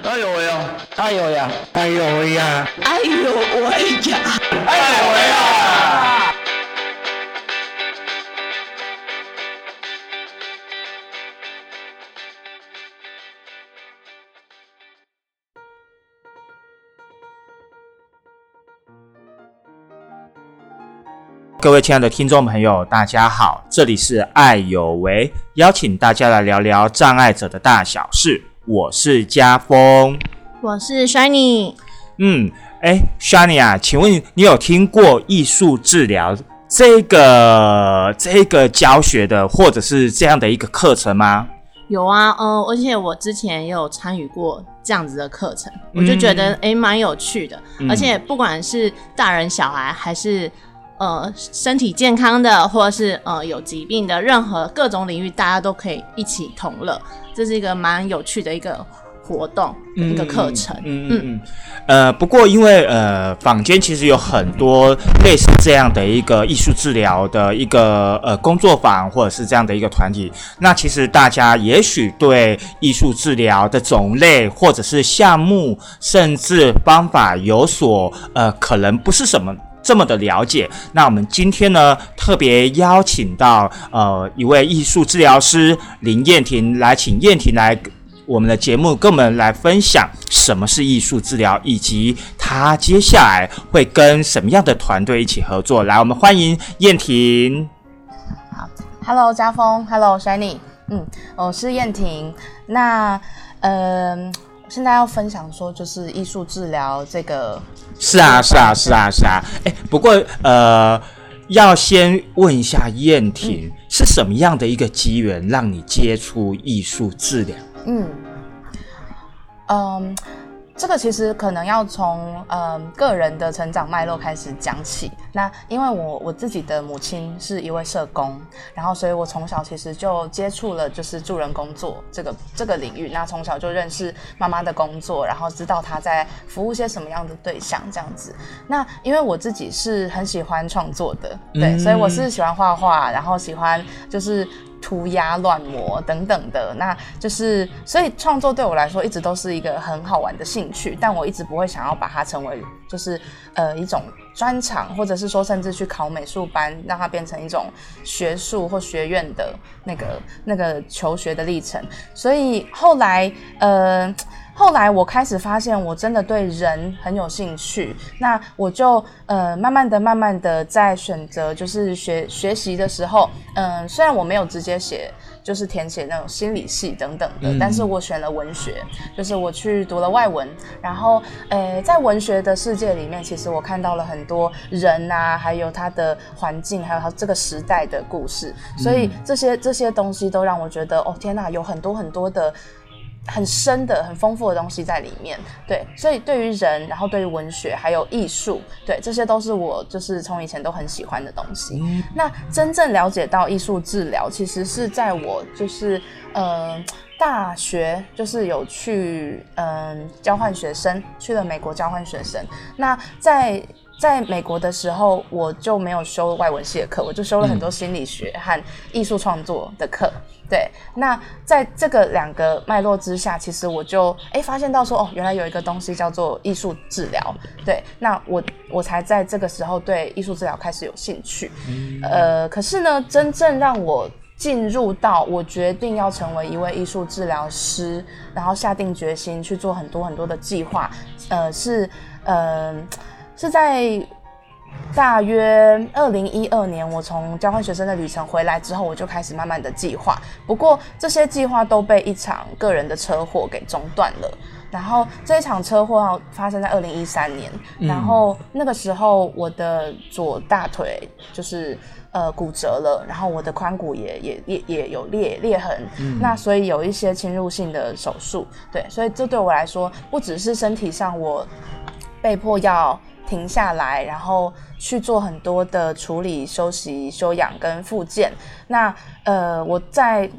哎呦喂呀！哎呦呀！哎呦喂呀！哎呦喂呀！哎呦喂呀！各位亲爱的听众朋友，大家好，这里是爱有为，邀请大家来聊聊障碍者的大小事。我是家峰，我是 Shiny。嗯，哎，Shiny 啊，请问你有听过艺术治疗这个这个教学的，或者是这样的一个课程吗？有啊，嗯，而且我之前也有参与过这样子的课程，我就觉得哎蛮有趣的，而且不管是大人小孩还是。呃，身体健康的，或者是呃有疾病的，任何各种领域，大家都可以一起同乐，这是一个蛮有趣的一个活动，一个课程。嗯嗯嗯。呃，不过因为呃，坊间其实有很多类似这样的一个艺术治疗的一个呃工作坊，或者是这样的一个团体。那其实大家也许对艺术治疗的种类，或者是项目，甚至方法有所呃，可能不是什么。这么的了解，那我们今天呢特别邀请到呃一位艺术治疗师林燕婷来，请燕婷来我们的节目跟我们来分享什么是艺术治疗，以及她接下来会跟什么样的团队一起合作。来，我们欢迎燕婷。好，Hello 家峰，Hello Shiny，嗯，我是燕婷。那嗯。现在要分享说，就是艺术治疗这个。是啊，是啊，是啊，是啊。哎，不过呃，要先问一下燕婷，是什么样的一个机缘让你接触艺术治疗？嗯嗯。这个其实可能要从嗯个人的成长脉络开始讲起。那因为我我自己的母亲是一位社工，然后所以我从小其实就接触了就是助人工作这个这个领域。那从小就认识妈妈的工作，然后知道她在服务些什么样的对象这样子。那因为我自己是很喜欢创作的，对，所以我是喜欢画画，然后喜欢就是。涂鸦、乱抹等等的，那就是，所以创作对我来说一直都是一个很好玩的兴趣，但我一直不会想要把它成为，就是呃一种专长，或者是说甚至去考美术班，让它变成一种学术或学院的那个那个求学的历程。所以后来，呃。后来我开始发现，我真的对人很有兴趣。那我就呃，慢慢的、慢慢的在选择，就是学学习的时候，嗯，虽然我没有直接写，就是填写那种心理系等等的，但是我选了文学，就是我去读了外文。然后，呃，在文学的世界里面，其实我看到了很多人啊，还有他的环境，还有他这个时代的故事。所以这些这些东西都让我觉得，哦，天哪，有很多很多的。很深的、很丰富的东西在里面，对，所以对于人，然后对于文学，还有艺术，对，这些都是我就是从以前都很喜欢的东西。那真正了解到艺术治疗，其实是在我就是呃大学就是有去嗯交换学生，去了美国交换学生。那在在美国的时候，我就没有修外文系的课，我就修了很多心理学和艺术创作的课。对，那在这个两个脉络之下，其实我就哎发现到说，哦，原来有一个东西叫做艺术治疗。对，那我我才在这个时候对艺术治疗开始有兴趣。呃，可是呢，真正让我进入到我决定要成为一位艺术治疗师，然后下定决心去做很多很多的计划，呃，是呃是在。大约二零一二年，我从交换学生的旅程回来之后，我就开始慢慢的计划。不过这些计划都被一场个人的车祸给中断了。然后这一场车祸发生在二零一三年，然后那个时候我的左大腿就是呃骨折了，然后我的髋骨也也也也有裂裂痕。那所以有一些侵入性的手术。对，所以这对我来说不只是身体上我被迫要。停下来，然后去做很多的处理、休息、休养跟复健。那呃，我在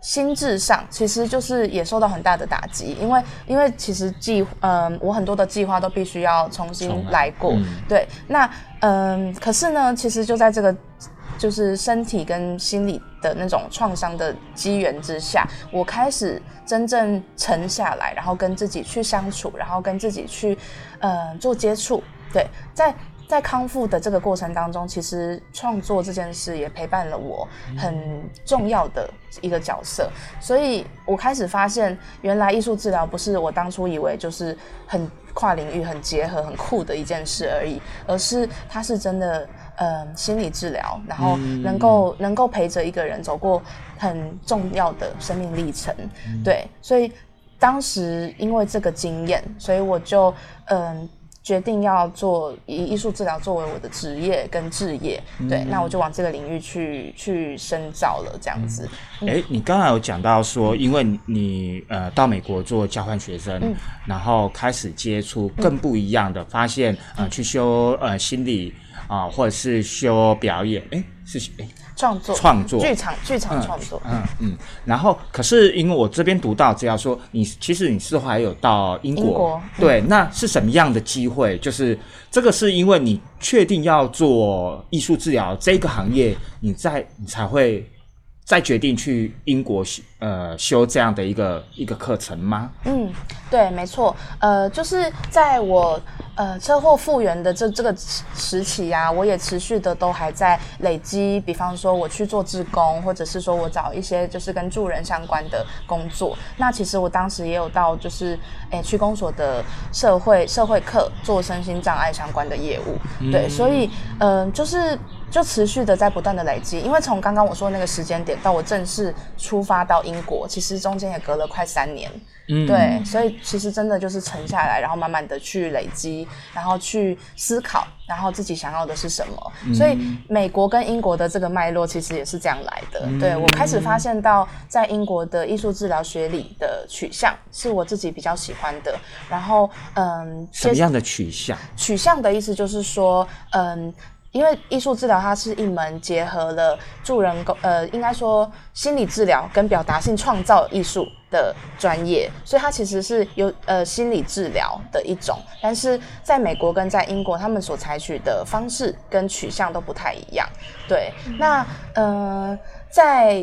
心智上其实就是也受到很大的打击，因为因为其实计嗯，我很多的计划都必须要重新来过。对，那嗯，可是呢，其实就在这个就是身体跟心理的那种创伤的机缘之下，我开始真正沉下来，然后跟自己去相处，然后跟自己去呃做接触。对，在在康复的这个过程当中，其实创作这件事也陪伴了我很重要的一个角色。所以我开始发现，原来艺术治疗不是我当初以为就是很跨领域、很结合、很酷的一件事而已，而是它是真的。呃，心理治疗，然后能够能够陪着一个人走过很重要的生命历程，对，所以当时因为这个经验，所以我就嗯决定要做以艺术治疗作为我的职业跟置业，对，那我就往这个领域去去深造了，这样子。哎，你刚才有讲到说，因为你呃到美国做交换学生，然后开始接触更不一样的，发现呃去修呃心理。啊，或者是修表演，哎，是哎，创作创作剧场剧场创作，嗯嗯。然后，可是因为我这边读到只要说，你其实你是还有到英国，对，那是什么样的机会？就是这个是因为你确定要做艺术治疗这个行业，你在你才会。再决定去英国修呃修这样的一个一个课程吗？嗯，对，没错，呃，就是在我呃车祸复原的这这个时期呀，我也持续的都还在累积，比方说我去做志工，或者是说我找一些就是跟助人相关的工作。那其实我当时也有到就是诶区公所的社会社会课做身心障碍相关的业务，对，所以嗯就是。就持续的在不断的累积，因为从刚刚我说那个时间点到我正式出发到英国，其实中间也隔了快三年，嗯，对，所以其实真的就是沉下来，然后慢慢的去累积，然后去思考，然后自己想要的是什么。所以美国跟英国的这个脉络其实也是这样来的。对我开始发现到，在英国的艺术治疗学里的取向是我自己比较喜欢的。然后，嗯，什么样的取向？取向的意思就是说，嗯。因为艺术治疗它是一门结合了助人工，呃，应该说心理治疗跟表达性创造艺术的专业，所以它其实是有呃心理治疗的一种。但是在美国跟在英国，他们所采取的方式跟取向都不太一样。对，那呃，在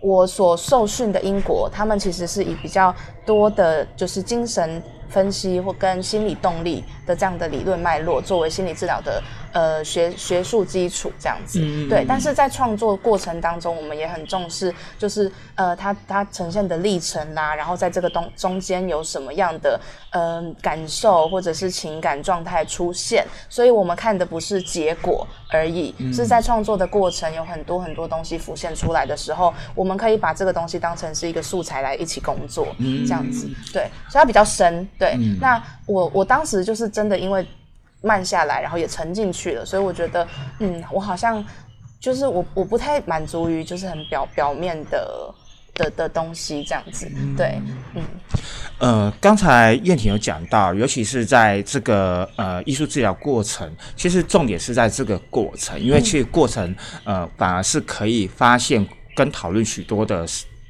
我所受训的英国，他们其实是以比较多的，就是精神。分析或跟心理动力的这样的理论脉络作为心理治疗的呃学学术基础这样子，对。但是在创作过程当中，我们也很重视，就是呃它它呈现的历程啦，然后在这个东中间有什么样的嗯感受或者是情感状态出现，所以我们看的不是结果而已，是在创作的过程有很多很多东西浮现出来的时候，我们可以把这个东西当成是一个素材来一起工作，这样子，对，所以它比较深。对，那我我当时就是真的因为慢下来，然后也沉进去了，所以我觉得，嗯，我好像就是我我不太满足于就是很表表面的的的东西这样子。对，嗯，呃，刚才燕婷有讲到，尤其是在这个呃艺术治疗过程，其实重点是在这个过程，因为其实过程呃反而是可以发现跟讨论许多的。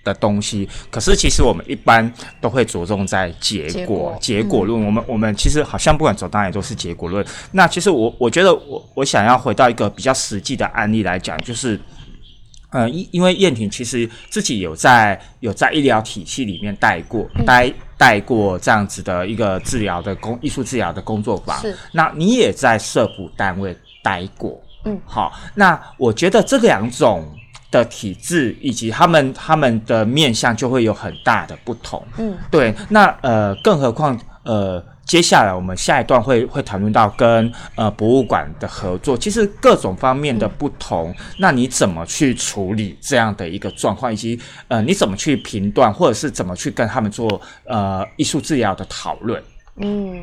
的东西，可是其实我们一般都会着重在结果，结果论。我们我们其实好像不管走哪里都是结果论。那其实我我觉得我我想要回到一个比较实际的案例来讲，就是，呃，因因为燕婷其实自己有在有在医疗体系里面待过，待待过这样子的一个治疗的工艺术治疗的工作坊。是，那你也在社福单位待过，嗯，好，那我觉得这两种。的体质以及他们他们的面相就会有很大的不同。嗯，对。那呃，更何况呃，接下来我们下一段会会谈论到跟呃博物馆的合作，其实各种方面的不同，那你怎么去处理这样的一个状况，以及呃你怎么去评断，或者是怎么去跟他们做呃艺术治疗的讨论？嗯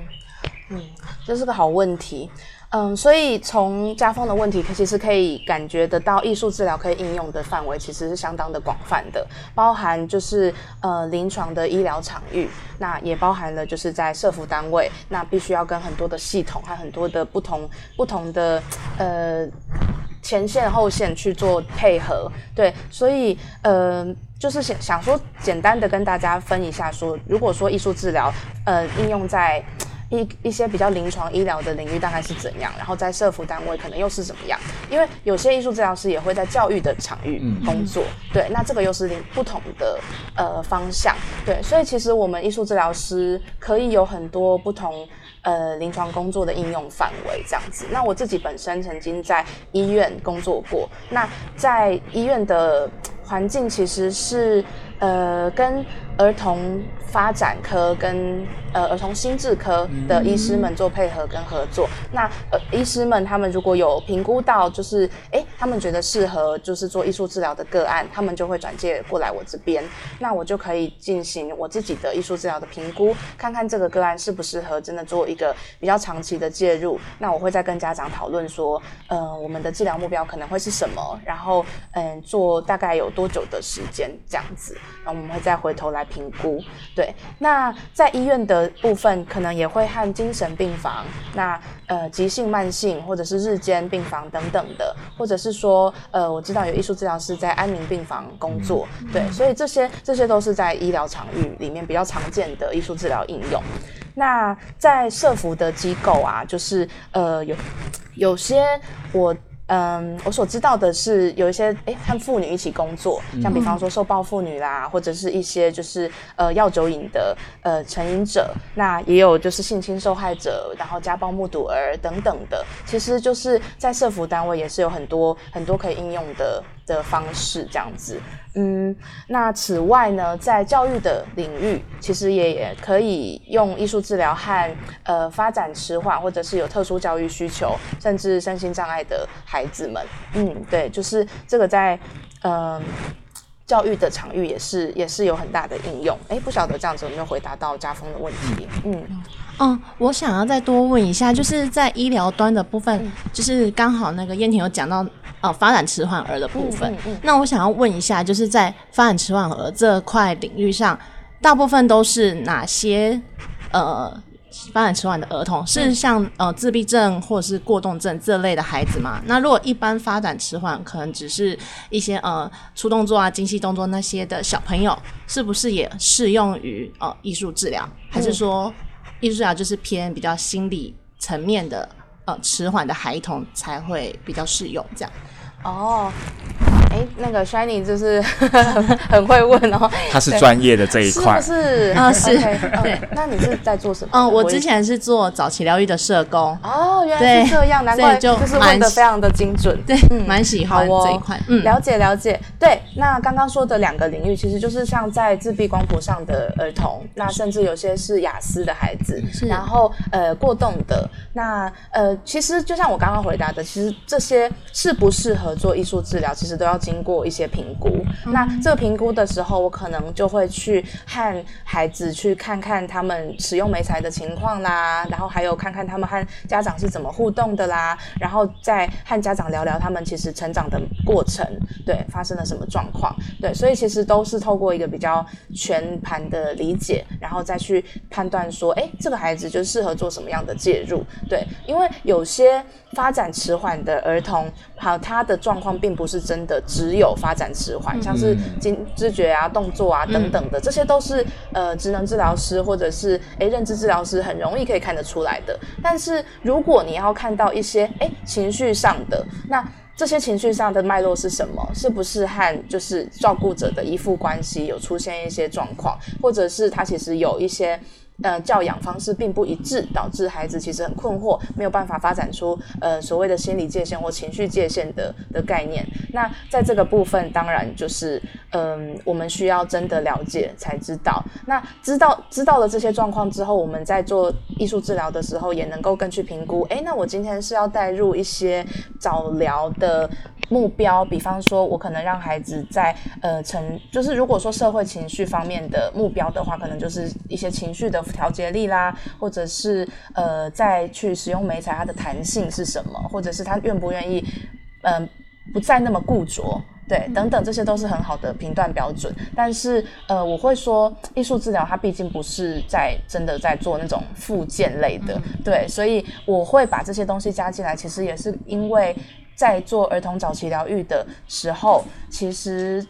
嗯，这是个好问题。嗯，所以从家风的问题，其实可以感觉得到，艺术治疗可以应用的范围其实是相当的广泛的，包含就是呃临床的医疗场域，那也包含了就是在社服单位，那必须要跟很多的系统和很多的不同不同的呃前线后线去做配合，对，所以呃就是想想说简单的跟大家分一下，说如果说艺术治疗呃应用在一一些比较临床医疗的领域大概是怎样，然后在社服单位可能又是怎么样？因为有些艺术治疗师也会在教育的场域工作，对，那这个又是另不同的呃方向，对，所以其实我们艺术治疗师可以有很多不同呃临床工作的应用范围这样子。那我自己本身曾经在医院工作过，那在医院的环境其实是呃跟儿童发展科跟呃儿童心智科的医师们做配合跟合作。那呃医师们他们如果有评估到就是哎他们觉得适合就是做艺术治疗的个案，他们就会转介过来我这边，那我就可以进行我自己的艺术治疗的评估，看看这个个案适不适合真的做一个比较长期的介入。那我会再跟家长讨论说，呃我们的治疗目标可能会是什么，然后嗯做大概有多久的时间这样子，然后我们会再回头来。评估对，那在医院的部分，可能也会和精神病房、那呃急性、慢性或者是日间病房等等的，或者是说呃我知道有艺术治疗师在安宁病房工作，对，所以这些这些都是在医疗场域里面比较常见的艺术治疗应用。那在社服的机构啊，就是呃有有些我。嗯，我所知道的是有一些哎和妇女一起工作，像比方说受暴妇女啦，或者是一些就是呃药酒瘾的呃成瘾者，那也有就是性侵受害者，然后家暴目睹儿等等的，其实就是在社服单位也是有很多很多可以应用的。的方式这样子，嗯，那此外呢，在教育的领域，其实也可以用艺术治疗和呃发展迟缓或者是有特殊教育需求，甚至身心障碍的孩子们，嗯，对，就是这个在嗯教育的场域也是也是有很大的应用。哎，不晓得这样子有没有回答到家风的问题？嗯嗯，我想要再多问一下，就是在医疗端的部分，就是刚好那个燕婷有讲到。哦，发展迟缓儿的部分。那我想要问一下，就是在发展迟缓儿这块领域上，大部分都是哪些呃发展迟缓的儿童？是像呃自闭症或者是过动症这类的孩子吗？那如果一般发展迟缓，可能只是一些呃粗动作啊、精细动作那些的小朋友，是不是也适用于呃艺术治疗？还是说艺术治疗就是偏比较心理层面的呃迟缓的孩童才会比较适用？这样？哦，哎，那个 Shiny 就是 很会问哦，他是专业的这一块，是是啊是，对。那你是在做什么？嗯，我之前是做早期疗愈的社工。哦，原来是这样，难怪就是问的非常的精准，对，蛮喜欢这一块。嗯，了解了解。对，那刚刚说的两个领域，其实就是像在自闭光谱上的儿童，那甚至有些是雅思的孩子，然后呃过动的，那呃其实就像我刚刚回答的，其实这些适不适合。做艺术治疗其实都要经过一些评估。那这个评估的时候，我可能就会去和孩子去看看他们使用美材的情况啦，然后还有看看他们和家长是怎么互动的啦，然后再和家长聊聊他们其实成长的过程，对，发生了什么状况，对，所以其实都是透过一个比较全盘的理解，然后再去判断说，哎，这个孩子就适合做什么样的介入，对，因为有些发展迟缓的儿童，好，他的状况并不是真的只有发展迟缓，像是经知觉啊、动作啊等等的，这些都是呃，职能治疗师或者是诶认知治疗师很容易可以看得出来的。但是如果你要看到一些诶情绪上的，那这些情绪上的脉络是什么？是不是和就是照顾者的依附关系有出现一些状况，或者是他其实有一些。呃，教养方式并不一致，导致孩子其实很困惑，没有办法发展出呃所谓的心理界限或情绪界限的的概念。那在这个部分，当然就是嗯，我们需要真的了解才知道。那知道知道了这些状况之后，我们在做艺术治疗的时候，也能够更去评估。哎，那我今天是要带入一些早疗的。目标，比方说，我可能让孩子在呃成，就是如果说社会情绪方面的目标的话，可能就是一些情绪的调节力啦，或者是呃再去使用美彩，它的弹性是什么，或者是它愿不愿意，嗯，不再那么固着，对，等等，这些都是很好的评断标准。但是呃，我会说，艺术治疗它毕竟不是在真的在做那种附件类的，对，所以我会把这些东西加进来，其实也是因为。在做儿童早期疗愈的时候，其实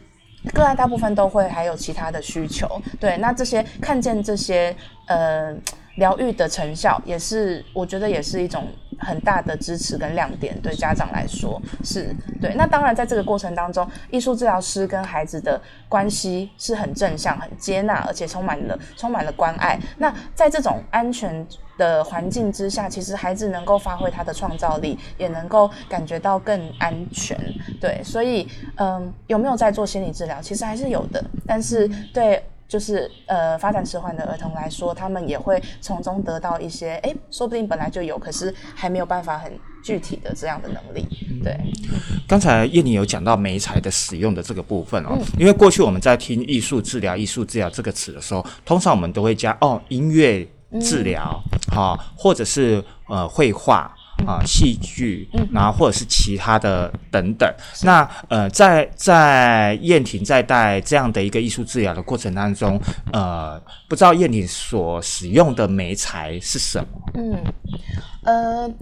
个案大部分都会还有其他的需求。对，那这些看见这些呃疗愈的成效，也是我觉得也是一种很大的支持跟亮点，对家长来说是对。那当然，在这个过程当中，艺术治疗师跟孩子的关系是很正向、很接纳，而且充满了充满了关爱。那在这种安全的环境之下，其实孩子能够发挥他的创造力，也能够感觉到更安全。对，所以嗯，有没有在做心理治疗？其实还是有的，但是对。就是呃，发展迟缓的儿童来说，他们也会从中得到一些，哎，说不定本来就有，可是还没有办法很具体的这样的能力。对，刚才叶宁有讲到媒材的使用的这个部分哦，因为过去我们在听艺术治疗、艺术治疗这个词的时候，通常我们都会加哦音乐治疗，哈，或者是呃绘画。啊，戏剧，然后或者是其他的等等。那呃，在在燕婷在带这样的一个艺术治疗的过程当中，呃，不知道燕婷所使用的媒材是什么？嗯，呃，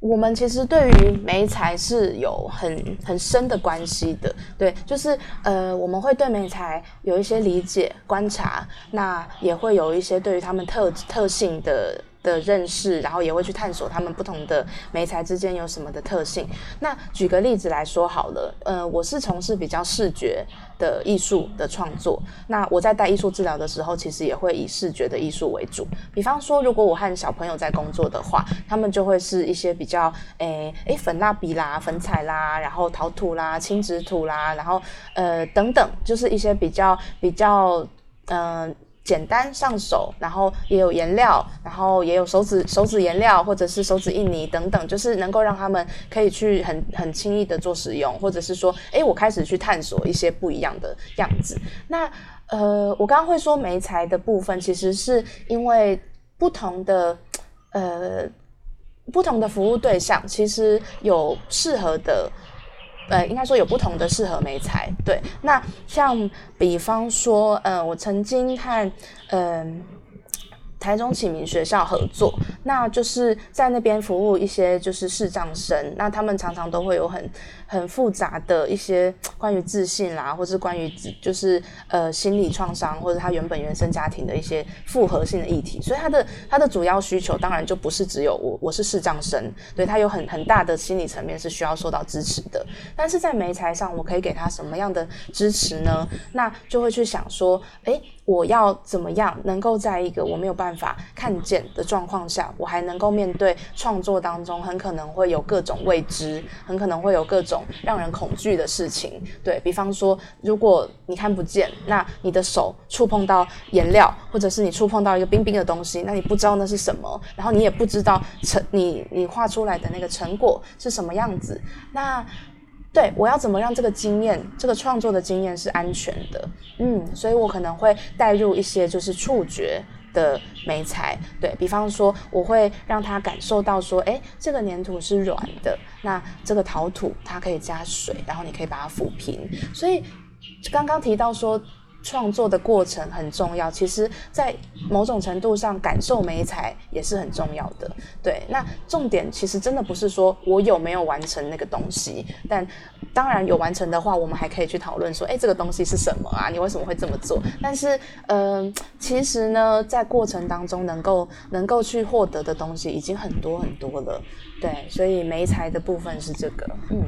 我们其实对于媒材是有很很深的关系的。对，就是呃，我们会对媒材有一些理解、观察，那也会有一些对于他们特特性的。的认识，然后也会去探索他们不同的媒材之间有什么的特性。那举个例子来说好了，呃，我是从事比较视觉的艺术的创作。那我在带艺术治疗的时候，其实也会以视觉的艺术为主。比方说，如果我和小朋友在工作的话，他们就会是一些比较，诶诶，粉蜡笔啦、粉彩啦，然后陶土啦、轻质土啦，然后呃等等，就是一些比较比较，嗯。简单上手，然后也有颜料，然后也有手指手指颜料或者是手指印泥等等，就是能够让他们可以去很很轻易的做使用，或者是说，哎，我开始去探索一些不一样的样子。那呃，我刚刚会说媒材的部分，其实是因为不同的呃不同的服务对象，其实有适合的。呃，应该说有不同的适合美材，对。那像比方说，嗯，我曾经看嗯台中启明学校合作，那就是在那边服务一些就是视障生，那他们常常都会有很。很复杂的一些 关于自信啦，或是关于就是呃心理创伤，或者他原本原生家庭的一些复合性的议题，所以他的他的主要需求当然就不是只有我我是视障生，对他有很很大的心理层面是需要受到支持的。但是在媒材上，我可以给他什么样的支持呢？那就会去想说，哎，我要怎么样能够在一个我没有办法看见的状况下，我还能够面对创作当中很可能会有各种未知，很可能会有各种。让人恐惧的事情，对比方说，如果你看不见，那你的手触碰到颜料，或者是你触碰到一个冰冰的东西，那你不知道那是什么，然后你也不知道成你你画出来的那个成果是什么样子。那对我要怎么让这个经验，这个创作的经验是安全的？嗯，所以我可能会带入一些就是触觉。的美材，对比方说，我会让他感受到说，哎，这个粘土是软的，那这个陶土它可以加水，然后你可以把它抚平。所以刚刚提到说。创作的过程很重要，其实，在某种程度上，感受美彩也是很重要的。对，那重点其实真的不是说我有没有完成那个东西，但当然有完成的话，我们还可以去讨论说，哎，这个东西是什么啊？你为什么会这么做？但是，嗯，其实呢，在过程当中能够能够去获得的东西已经很多很多了。对，所以美彩的部分是这个，嗯。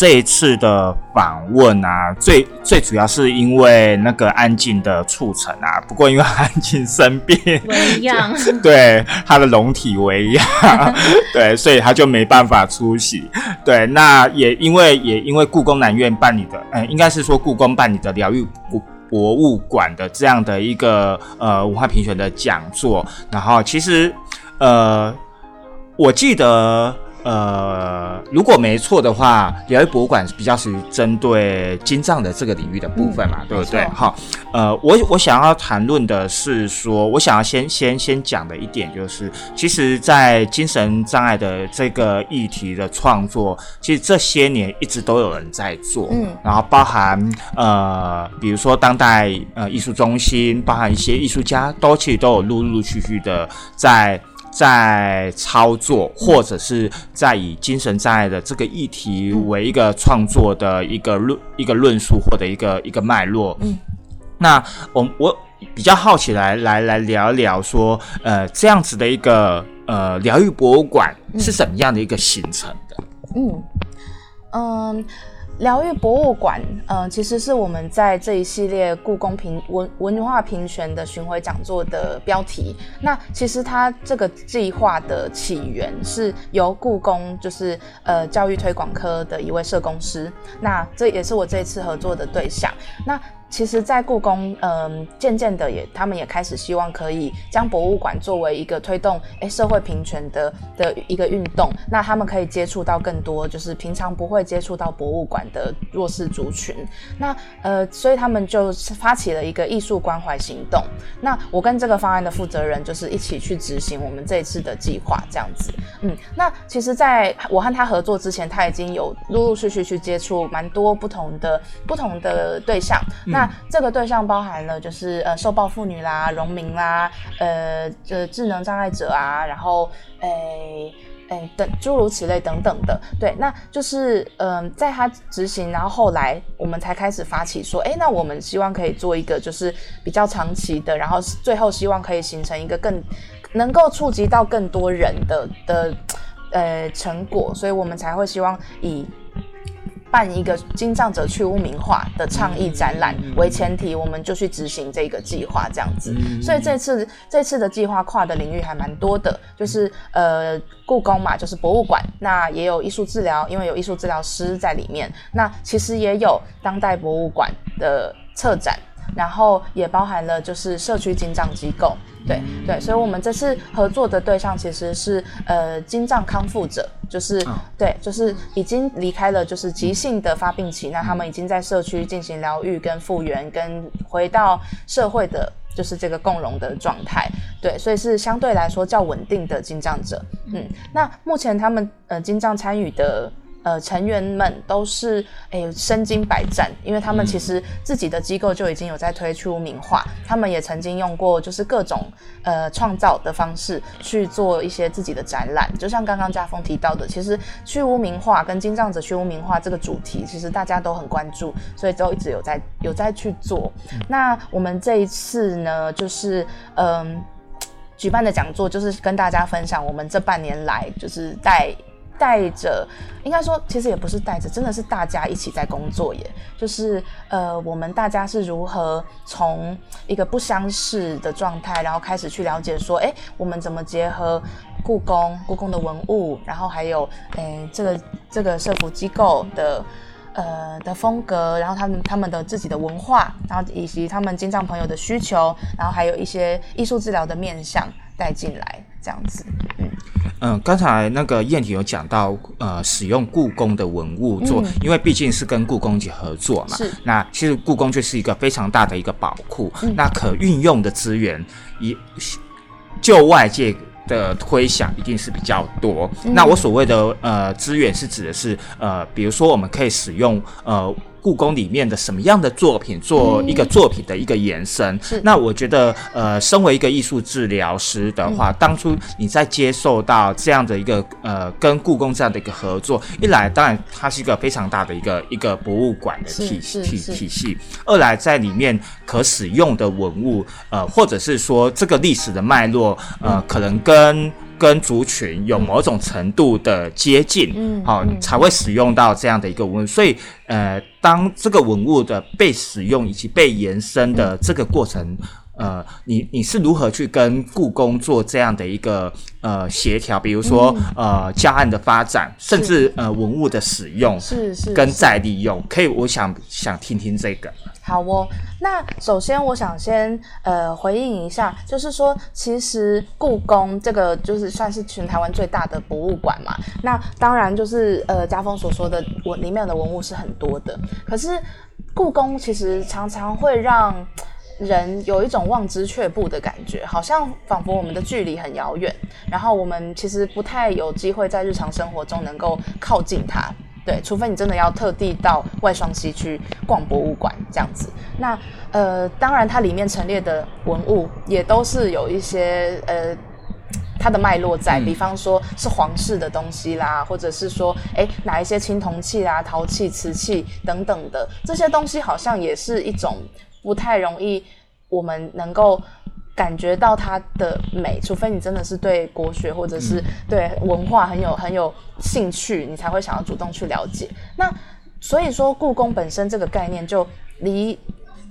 这一次的访问啊，最最主要是因为那个安静的促成啊。不过因为安静生病，对他的龙体为恙，对，所以他就没办法出席。对，那也因为也因为故宫南院办理的，嗯，应该是说故宫办理的疗愈博博物馆的这样的一个呃文化评选的讲座，然后其实呃，我记得。呃，如果没错的话，疗愈博物馆比较属于针对金藏的这个领域的部分嘛，对不对？好，呃，我我想要谈论的是说，我想要先先先讲的一点就是，其实，在精神障碍的这个议题的创作，其实这些年一直都有人在做，嗯，然后包含呃，比如说当代呃艺术中心，包含一些艺术家，都其实都有陆陆续续的在。在操作，或者是在以精神障碍的这个议题为一个创作的一个论一个论述或者一个一个脉络。嗯，那我我比较好奇来来来聊一聊说，呃，这样子的一个呃疗愈博物馆是什么样的一个形成的？嗯嗯。疗愈博物馆，呃，其实是我们在这一系列故宫评文文化评选的巡回讲座的标题。那其实它这个计划的起源是由故宫就是呃教育推广科的一位社工师，那这也是我这次合作的对象。那其实，在故宫，嗯，渐渐的也，他们也开始希望可以将博物馆作为一个推动诶社会平权的的一个运动。那他们可以接触到更多，就是平常不会接触到博物馆的弱势族群。那呃，所以他们就发起了一个艺术关怀行动。那我跟这个方案的负责人就是一起去执行我们这一次的计划，这样子。嗯，那其实在我和他合作之前，他已经有陆陆续续去接触蛮多不同的不同的对象。那那这个对象包含了就是呃，受暴妇女啦、农民啦、呃，这智能障碍者啊，然后诶诶等诸如此类等等的。对，那就是嗯，在他执行，然后后来我们才开始发起说，哎，那我们希望可以做一个就是比较长期的，然后最后希望可以形成一个更能够触及到更多人的的呃成果，所以我们才会希望以。办一个金藏者去污名化的倡议展览为前提，我们就去执行这个计划，这样子。所以这次这次的计划跨的领域还蛮多的，就是呃故宫嘛，就是博物馆，那也有艺术治疗，因为有艺术治疗师在里面。那其实也有当代博物馆的策展，然后也包含了就是社区金藏机构。对对，所以我们这次合作的对象其实是呃金藏康复者，就是对，就是已经离开了就是急性的发病期，那他们已经在社区进行疗愈跟复原，跟回到社会的就是这个共荣的状态。对，所以是相对来说较稳定的金藏者。嗯，那目前他们呃金藏参与的。呃，成员们都是诶身经百战，因为他们其实自己的机构就已经有在推出名画，他们也曾经用过就是各种呃创造的方式去做一些自己的展览，就像刚刚家峰提到的，其实去污名化跟金藏者去污名化这个主题，其实大家都很关注，所以都一直有在有在去做。那我们这一次呢，就是嗯举办的讲座，就是跟大家分享我们这半年来就是在。带着，应该说，其实也不是带着，真的是大家一起在工作，耶。就是呃，我们大家是如何从一个不相识的状态，然后开始去了解，说，哎，我们怎么结合故宫、故宫的文物，然后还有，哎，这个这个社福机构的呃的风格，然后他们他们的自己的文化，然后以及他们金藏朋友的需求，然后还有一些艺术治疗的面向带进来，这样子，嗯。嗯，刚才那个燕婷有讲到，呃，使用故宫的文物做，因为毕竟是跟故宫一起合作嘛。是。那其实故宫就是一个非常大的一个宝库，那可运用的资源，以就外界的推想，一定是比较多。那我所谓的呃资源，是指的是呃，比如说我们可以使用呃。故宫里面的什么样的作品做一个作品的一个延伸？是。那我觉得，呃，身为一个艺术治疗师的话，当初你在接受到这样的一个呃，跟故宫这样的一个合作，一来当然它是一个非常大的一个一个博物馆的体体体系；二来在里面可使用的文物，呃，或者是说这个历史的脉络，呃，可能跟。跟族群有某种程度的接近，嗯，好，才会使用到这样的一个文物。所以，呃，当这个文物的被使用以及被延伸的这个过程，呃，你你是如何去跟故宫做这样的一个呃协调？比如说，呃，教案的发展，甚至呃文物的使用，是是跟再利用，可以，我想想听听这个。好哦，那首先我想先呃回应一下，就是说，其实故宫这个就是算是全台湾最大的博物馆嘛。那当然就是呃家峰所说的文里面的文物是很多的，可是故宫其实常常会让人有一种望之却步的感觉，好像仿佛我们的距离很遥远，然后我们其实不太有机会在日常生活中能够靠近它。对，除非你真的要特地到外双溪去逛博物馆这样子。那呃，当然它里面陈列的文物也都是有一些呃它的脉络在，比方说是皇室的东西啦，或者是说，哎，哪一些青铜器啦、陶器、瓷器等等的这些东西，好像也是一种不太容易我们能够感觉到它的美，除非你真的是对国学或者是对文化很有很有兴趣，你才会想要主动去了解。那所以说，故宫本身这个概念就离。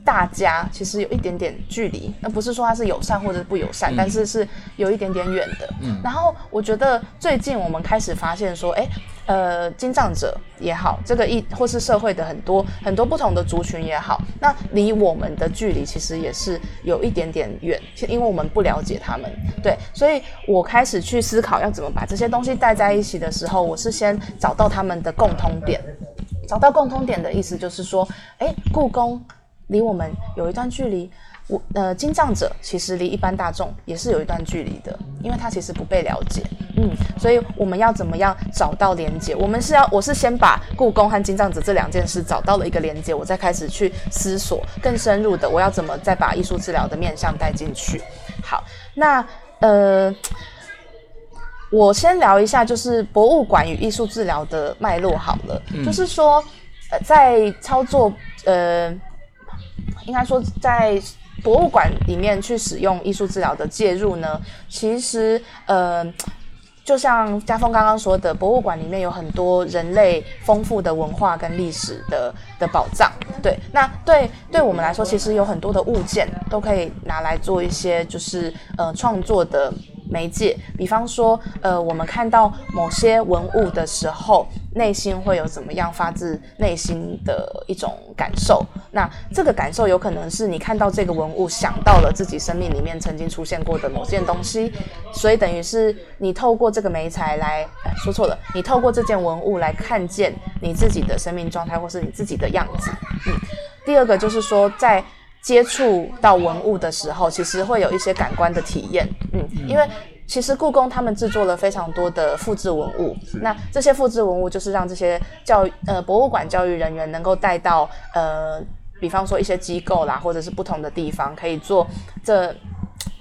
大家其实有一点点距离，那不是说它是友善或者不友善，但是是有一点点远的。嗯，然后我觉得最近我们开始发现说，哎，呃，金藏者也好，这个一或是社会的很多很多不同的族群也好，那离我们的距离其实也是有一点点远，因为我们不了解他们。对，所以我开始去思考要怎么把这些东西带在一起的时候，我是先找到他们的共通点。找到共通点的意思就是说，哎，故宫。离我们有一段距离，我呃，金藏者其实离一般大众也是有一段距离的，因为他其实不被了解，嗯，所以我们要怎么样找到连接？我们是要，我是先把故宫和金藏者这两件事找到了一个连接，我再开始去思索更深入的，我要怎么再把艺术治疗的面向带进去？好，那呃，我先聊一下就是博物馆与艺术治疗的脉络好了，就是说呃，在操作呃。应该说，在博物馆里面去使用艺术治疗的介入呢，其实呃，就像家峰刚刚说的，博物馆里面有很多人类丰富的文化跟历史的的宝藏。对，那对对我们来说，其实有很多的物件都可以拿来做一些就是呃创作的。媒介，比方说，呃，我们看到某些文物的时候，内心会有怎么样发自内心的一种感受？那这个感受有可能是你看到这个文物，想到了自己生命里面曾经出现过的某件东西，所以等于是你透过这个媒材来，说错了，你透过这件文物来看见你自己的生命状态，或是你自己的样子。嗯，第二个就是说在。接触到文物的时候，其实会有一些感官的体验，嗯，因为其实故宫他们制作了非常多的复制文物，那这些复制文物就是让这些教育呃博物馆教育人员能够带到呃，比方说一些机构啦，或者是不同的地方，可以做这。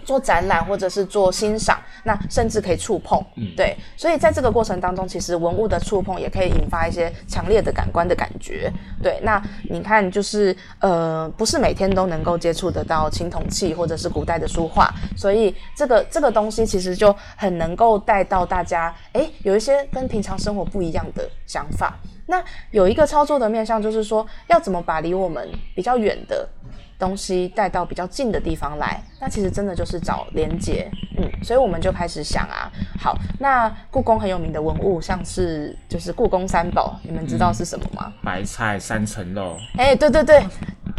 做展览或者是做欣赏，那甚至可以触碰，对，所以在这个过程当中，其实文物的触碰也可以引发一些强烈的感官的感觉，对。那你看，就是呃，不是每天都能够接触得到青铜器或者是古代的书画，所以这个这个东西其实就很能够带到大家，哎，有一些跟平常生活不一样的想法。那有一个操作的面向，就是说要怎么把离我们比较远的。东西带到比较近的地方来，那其实真的就是找连接，嗯，所以我们就开始想啊，好，那故宫很有名的文物，像是就是故宫三宝，你们知道是什么吗？白菜三层肉，哎，对对对，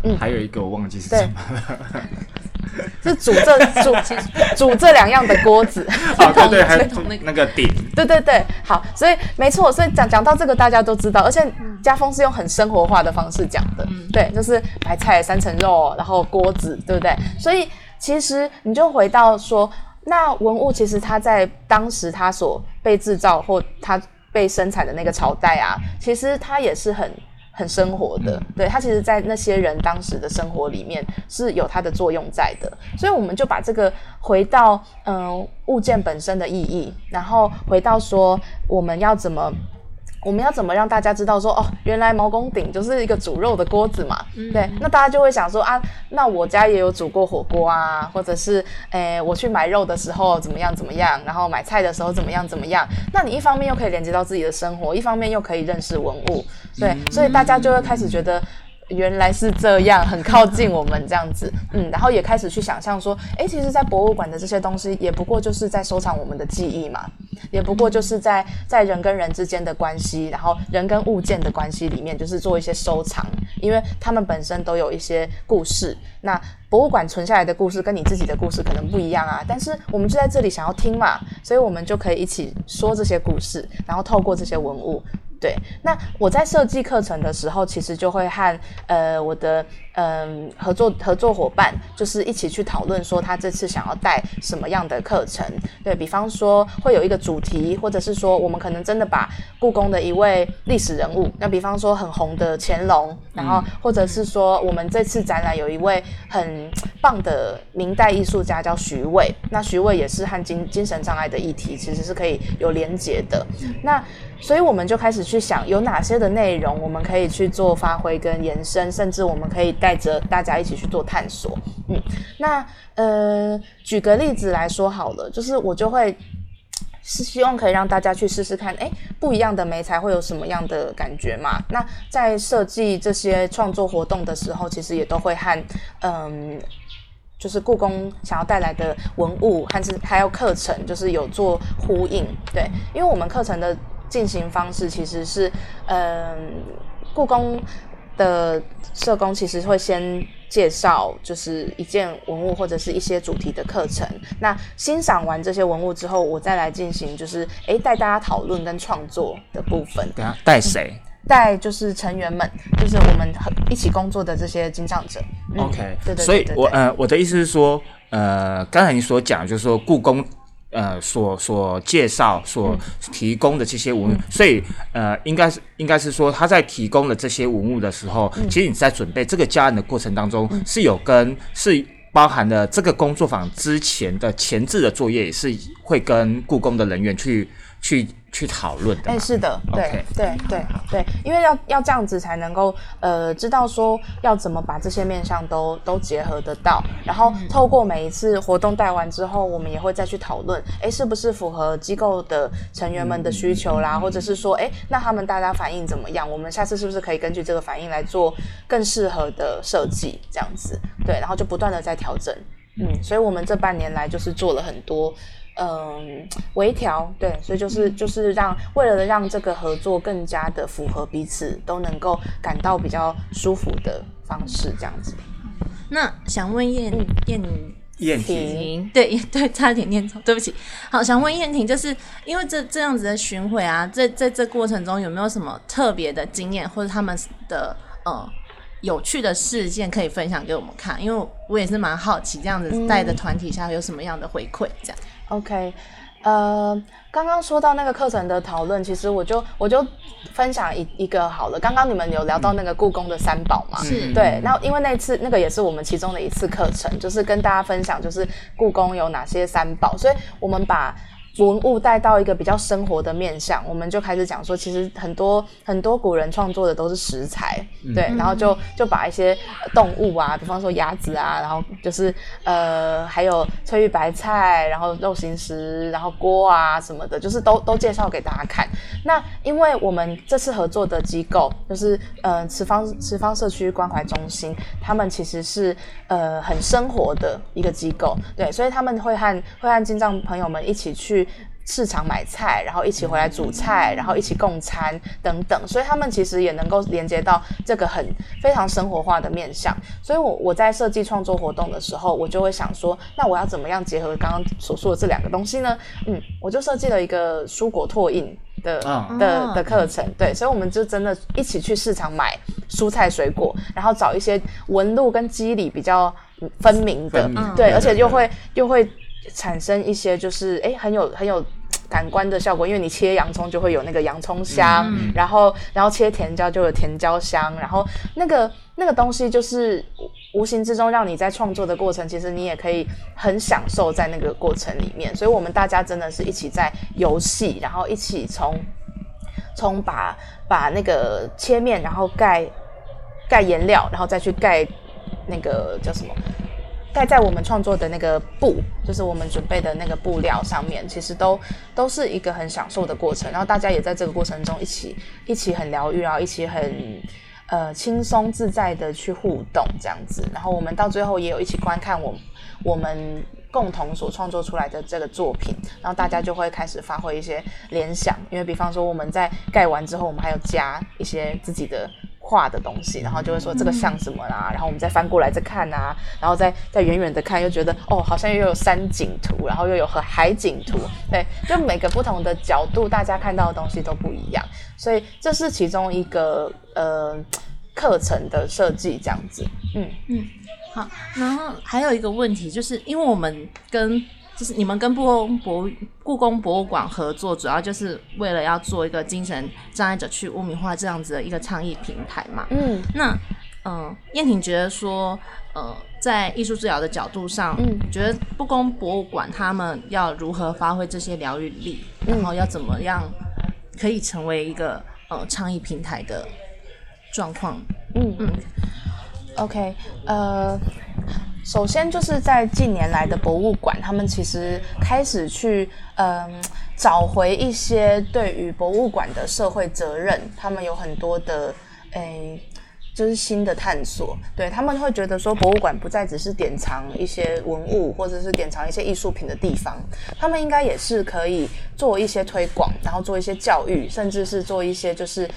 嗯，还有一个我忘记是什么。了。是煮这煮 煮这两样的锅子，哦对对，还有那个鼎，对对对，好，所以没错，所以讲讲到这个大家都知道，而且家风是用很生活化的方式讲的，对，就是白菜三层肉，然后锅子，对不对？所以其实你就回到说，那文物其实它在当时它所被制造或它被生产的那个朝代啊，其实它也是很。很生活的，对它其实，在那些人当时的生活里面是有它的作用在的，所以我们就把这个回到嗯物件本身的意义，然后回到说我们要怎么。我们要怎么让大家知道说哦，原来毛公鼎就是一个煮肉的锅子嘛？对，那大家就会想说啊，那我家也有煮过火锅啊，或者是诶，我去买肉的时候怎么样怎么样，然后买菜的时候怎么样怎么样？那你一方面又可以连接到自己的生活，一方面又可以认识文物，对，所以大家就会开始觉得。原来是这样，很靠近我们这样子，嗯，然后也开始去想象说，哎，其实，在博物馆的这些东西，也不过就是在收藏我们的记忆嘛，也不过就是在在人跟人之间的关系，然后人跟物件的关系里面，就是做一些收藏，因为他们本身都有一些故事。那博物馆存下来的故事跟你自己的故事可能不一样啊，但是我们就在这里想要听嘛，所以我们就可以一起说这些故事，然后透过这些文物。对，那我在设计课程的时候，其实就会和呃我的嗯合作合作伙伴，就是一起去讨论说他这次想要带什么样的课程。对比方说会有一个主题，或者是说我们可能真的把故宫的一位历史人物，那比方说很红的乾隆，然后或者是说我们这次展览有一位很棒的明代艺术家叫徐渭，那徐渭也是和精精神障碍的议题其实是可以有连结的。那所以我们就开始去想有哪些的内容我们可以去做发挥跟延伸，甚至我们可以带着大家一起去做探索。嗯，那呃，举个例子来说好了，就是我就会是希望可以让大家去试试看，哎，不一样的媒材会有什么样的感觉嘛？那在设计这些创作活动的时候，其实也都会和嗯。就是故宫想要带来的文物，还是还有课程，就是有做呼应，对，因为我们课程的进行方式其实是，嗯，故宫的社工其实会先介绍，就是一件文物或者是一些主题的课程。那欣赏完这些文物之后，我再来进行，就是哎带大家讨论跟创作的部分。等下，带谁？带就是成员们，就是我们一起工作的这些经障者。OK，对对。所以，我呃，我的意思是说，呃，刚才你所讲就是说，故宫呃所所介绍、所提供的这些文物，所以呃，应该是应该是说，他在提供了这些文物的时候，其实你在准备这个教案的过程当中，是有跟是包含了这个工作坊之前的前置的作业，也是会跟故宫的人员去去。去讨论的，哎，是的，对对对对，因为要要这样子才能够呃知道说要怎么把这些面向都都结合得到，然后透过每一次活动带完之后，我们也会再去讨论，哎，是不是符合机构的成员们的需求啦，或者是说，哎，那他们大家反应怎么样？我们下次是不是可以根据这个反应来做更适合的设计？这样子，对，然后就不断的在调整，嗯，所以我们这半年来就是做了很多。嗯，微调对，所以就是就是让为了让这个合作更加的符合彼此，都能够感到比较舒服的方式，这样子。那想问燕燕燕婷，对对，差点念错，对不起。好，想问燕婷，就是因为这这样子的巡回啊，在在这过程中有没有什么特别的经验，或者他们的呃有趣的事件可以分享给我们看？因为我也是蛮好奇，这样子带的团体下有什么样的回馈，这样。OK，呃，刚刚说到那个课程的讨论，其实我就我就分享一一个好了。刚刚你们有聊到那个故宫的三宝嘛？是。对，那因为那次那个也是我们其中的一次课程，就是跟大家分享，就是故宫有哪些三宝，所以我们把。文物带到一个比较生活的面向，我们就开始讲说，其实很多很多古人创作的都是食材，对，然后就就把一些动物啊，比方说鸭子啊，然后就是呃，还有翠玉白菜，然后肉形石，然后锅啊什么的，就是都都介绍给大家看。那因为我们这次合作的机构就是呃慈方慈方社区关怀中心，他们其实是呃很生活的一个机构，对，所以他们会和会和金藏朋友们一起去。市场买菜，然后一起回来煮菜，然后一起共餐等等，所以他们其实也能够连接到这个很非常生活化的面向。所以，我我在设计创作活动的时候，我就会想说，那我要怎么样结合刚刚所说的这两个东西呢？嗯，我就设计了一个蔬果拓印的的的课程。对，所以我们就真的一起去市场买蔬菜水果，然后找一些纹路跟肌理比较分明的，对，而且又会又会产生一些就是哎很有很有。感官的效果，因为你切洋葱就会有那个洋葱香，然后然后切甜椒就有甜椒香，然后那个那个东西就是无形之中让你在创作的过程，其实你也可以很享受在那个过程里面。所以，我们大家真的是一起在游戏，然后一起从从把把那个切面，然后盖盖颜料，然后再去盖那个叫什么？盖在我们创作的那个布，就是我们准备的那个布料上面，其实都都是一个很享受的过程。然后大家也在这个过程中一起一起很疗愈，然后一起很呃轻松自在的去互动这样子。然后我们到最后也有一起观看我我们共同所创作出来的这个作品，然后大家就会开始发挥一些联想，因为比方说我们在盖完之后，我们还有加一些自己的。画的东西，然后就会说这个像什么啦，然后我们再翻过来再看啊，然后再再远远的看，又觉得哦，好像又有山景图，然后又有和海景图，对，就每个不同的角度，大家看到的东西都不一样，所以这是其中一个呃课程的设计这样子。嗯好，然后还有一个问题，就是因为我们跟就是你们跟故宫博物故宫博物馆合作，主要就是为了要做一个精神障碍者去污名化这样子的一个倡议平台嘛。嗯。那嗯，燕婷觉得说，呃，在艺术治疗的角度上，嗯。觉得故宫博物馆他们要如何发挥这些疗愈力，嗯。然后要怎么样可以成为一个呃倡议平台的状况？嗯。嗯。OK，呃，首先就是在近年来的博物馆，他们其实开始去嗯、找回一些对于博物馆的社会责任，他们有很多的诶。就是新的探索，对他们会觉得说，博物馆不再只是典藏一些文物或者是典藏一些艺术品的地方，他们应该也是可以做一些推广，然后做一些教育，甚至是做一些就是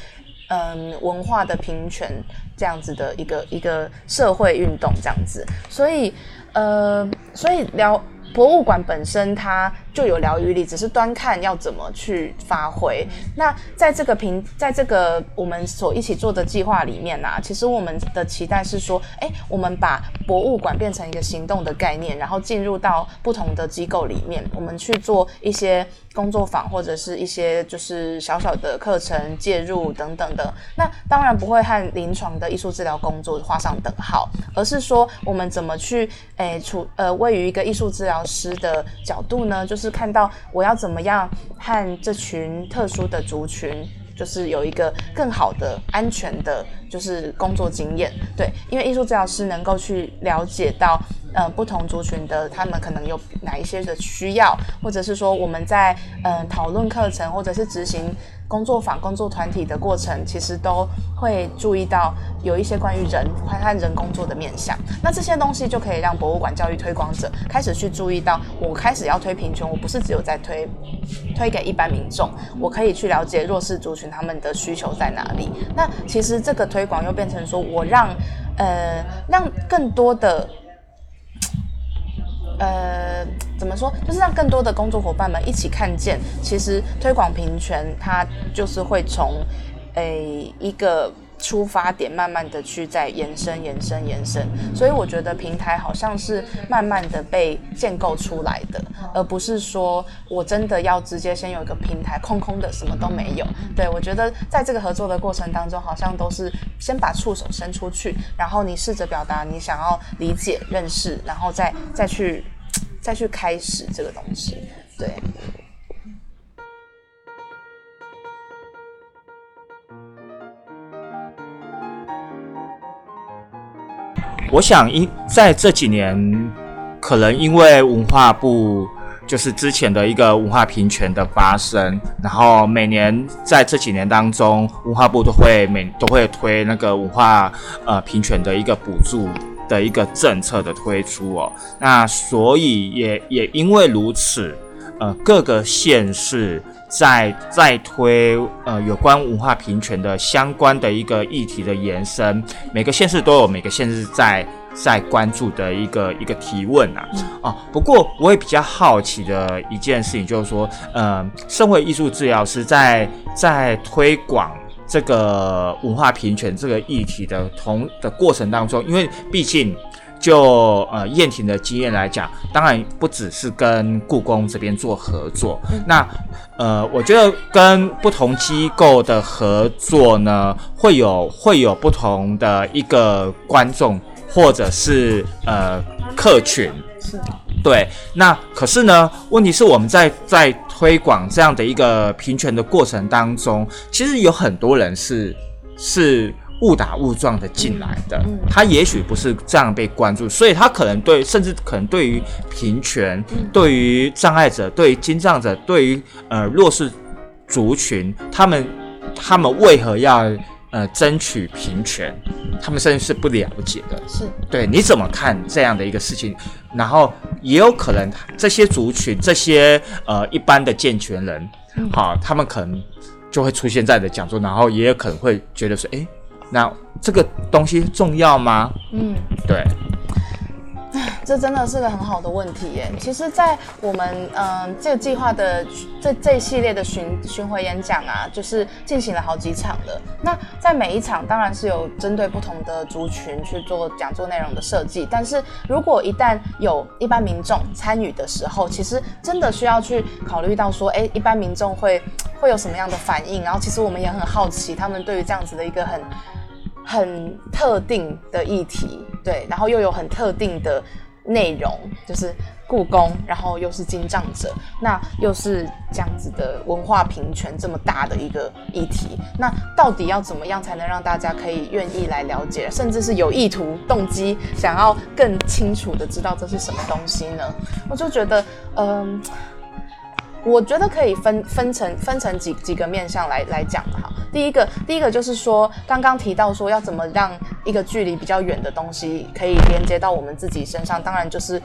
嗯文化的平权这样子的一个一个社会运动这样子，所以呃，所以聊博物馆本身它就有疗愈力，只是端看要怎么去发挥。那在这个平，在这个我们所一起做的计划里面啊，其实我们的期待是说，哎，我们把博物馆变成一个行动的概念，然后进入到不同的机构里面，我们去做一些工作坊或者是一些就是小小的课程介入等等的。那当然不会和临床的艺术治疗工作画上等号，而是说我们怎么去哎处呃位于一个艺术治疗师的角度呢？就是是看到我要怎么样和这群特殊的族群。就是有一个更好的、安全的，就是工作经验。对，因为艺术治疗师能够去了解到，呃，不同族群的他们可能有哪一些的需要，或者是说我们在嗯讨论课程或者是执行工作坊、工作团体的过程，其实都会注意到有一些关于人和和人工作的面向。那这些东西就可以让博物馆教育推广者开始去注意到，我开始要推平权，我不是只有在推推给一般民众，我可以去了解弱势族群他们的需求在哪里。那其实这个推推广又变成说我让呃让更多的。呃，怎么说？就是让更多的工作伙伴们一起看见，其实推广平权，它就是会从诶一个出发点，慢慢的去再延伸、延伸、延伸。所以我觉得平台好像是慢慢的被建构出来的，而不是说我真的要直接先有一个平台空空的，什么都没有。对我觉得在这个合作的过程当中，好像都是先把触手伸出去，然后你试着表达你想要理解、认识，然后再再去再去开始这个东西。对。我想因在这几年，可能因为文化部就是之前的一个文化平权的发生，然后每年在这几年当中，文化部都会每都会推那个文化呃平权的一个补助的一个政策的推出哦。那所以也也因为如此，呃，各个县市在在推呃有关文化平权的相关的一个议题的延伸，每个县市都有每个县市在在关注的一个一个提问啊。哦，不过我也比较好奇的一件事情就是说，呃，社会艺术治疗师在在推广。这个文化平权这个议题的同的过程当中，因为毕竟就呃燕婷的经验来讲，当然不只是跟故宫这边做合作，那呃，我觉得跟不同机构的合作呢，会有会有不同的一个观众或者是呃客群。是。对，那可是呢，问题是我们在在推广这样的一个平权的过程当中，其实有很多人是是误打误撞的进来的，嗯他也许不是这样被关注，所以他可能对，甚至可能对于平权、对于障碍者、对于精障者、对于呃弱势族群，他们他们为何要呃争取平权，他们甚至是不了解的。是，对，你怎么看这样的一个事情？然后也有可能这些族群、这些呃一般的健全人，好、他们可能就会出现在你的讲座，然后也有可能会觉得说，诶，那这个东西重要吗？嗯。对，这真的是个很好的问题耶。其实，在我们嗯这个计划的这这一系列的巡巡回演讲啊，就是进行了好几场了。那在每一场当然是有针对不同的族群去做讲座内容的设计，但是如果一旦有一般民众参与的时候，其实真的需要去考虑到说，哎，一般民众会会有什么样的反应？然后，其实我们也很好奇，他们对于这样子的一个很。很特定的议题，对，然后又有很特定的内容，就是故宫，然后又是金藏者，那又是这样子的文化平权这么大的一个议题，那到底要怎么样才能让大家可以愿意来了解，甚至是有意图、动机，想要更清楚的知道这是什么东西呢？我就觉得，嗯。我觉得可以分分成分成几几个面向来来讲哈。第一个，第一个就是说，刚刚提到说要怎么让一个距离比较远的东西可以连接到我们自己身上，当然就是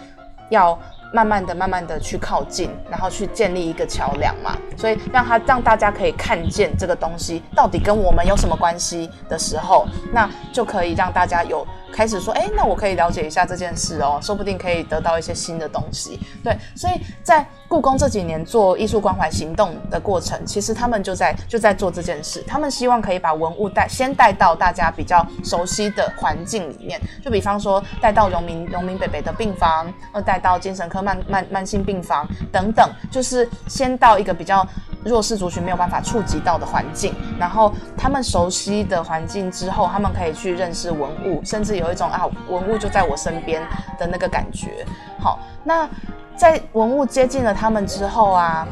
要。慢慢的、慢慢的去靠近，然后去建立一个桥梁嘛，所以让他让大家可以看见这个东西到底跟我们有什么关系的时候，那就可以让大家有开始说，哎，那我可以了解一下这件事哦，说不定可以得到一些新的东西。对，所以在故宫这几年做艺术关怀行动的过程，其实他们就在就在做这件事，他们希望可以把文物带先带到大家比较熟悉的环境里面，就比方说带到荣民荣民北北的病房，呃，带到精神科。慢慢慢性病房等等，就是先到一个比较弱势族群没有办法触及到的环境，然后他们熟悉的环境之后，他们可以去认识文物，甚至有一种啊文物就在我身边的那个感觉。好，那在文物接近了他们之后啊。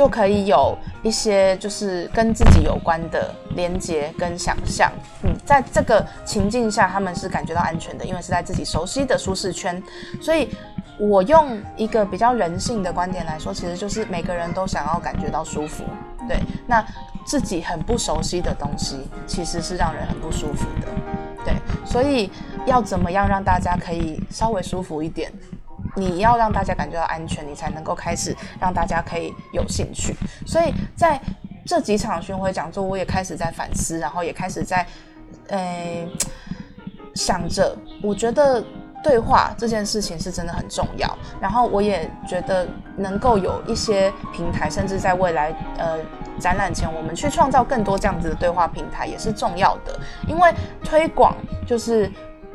就可以有一些就是跟自己有关的连接跟想象，嗯，在这个情境下，他们是感觉到安全的，因为是在自己熟悉的舒适圈。所以，我用一个比较人性的观点来说，其实就是每个人都想要感觉到舒服，对。那自己很不熟悉的东西，其实是让人很不舒服的，对。所以，要怎么样让大家可以稍微舒服一点？你要让大家感觉到安全，你才能够开始让大家可以有兴趣。所以在这几场巡回讲座，我也开始在反思，然后也开始在，呃，想着，我觉得对话这件事情是真的很重要。然后我也觉得能够有一些平台，甚至在未来，呃，展览前我们去创造更多这样子的对话平台也是重要的，因为推广就是。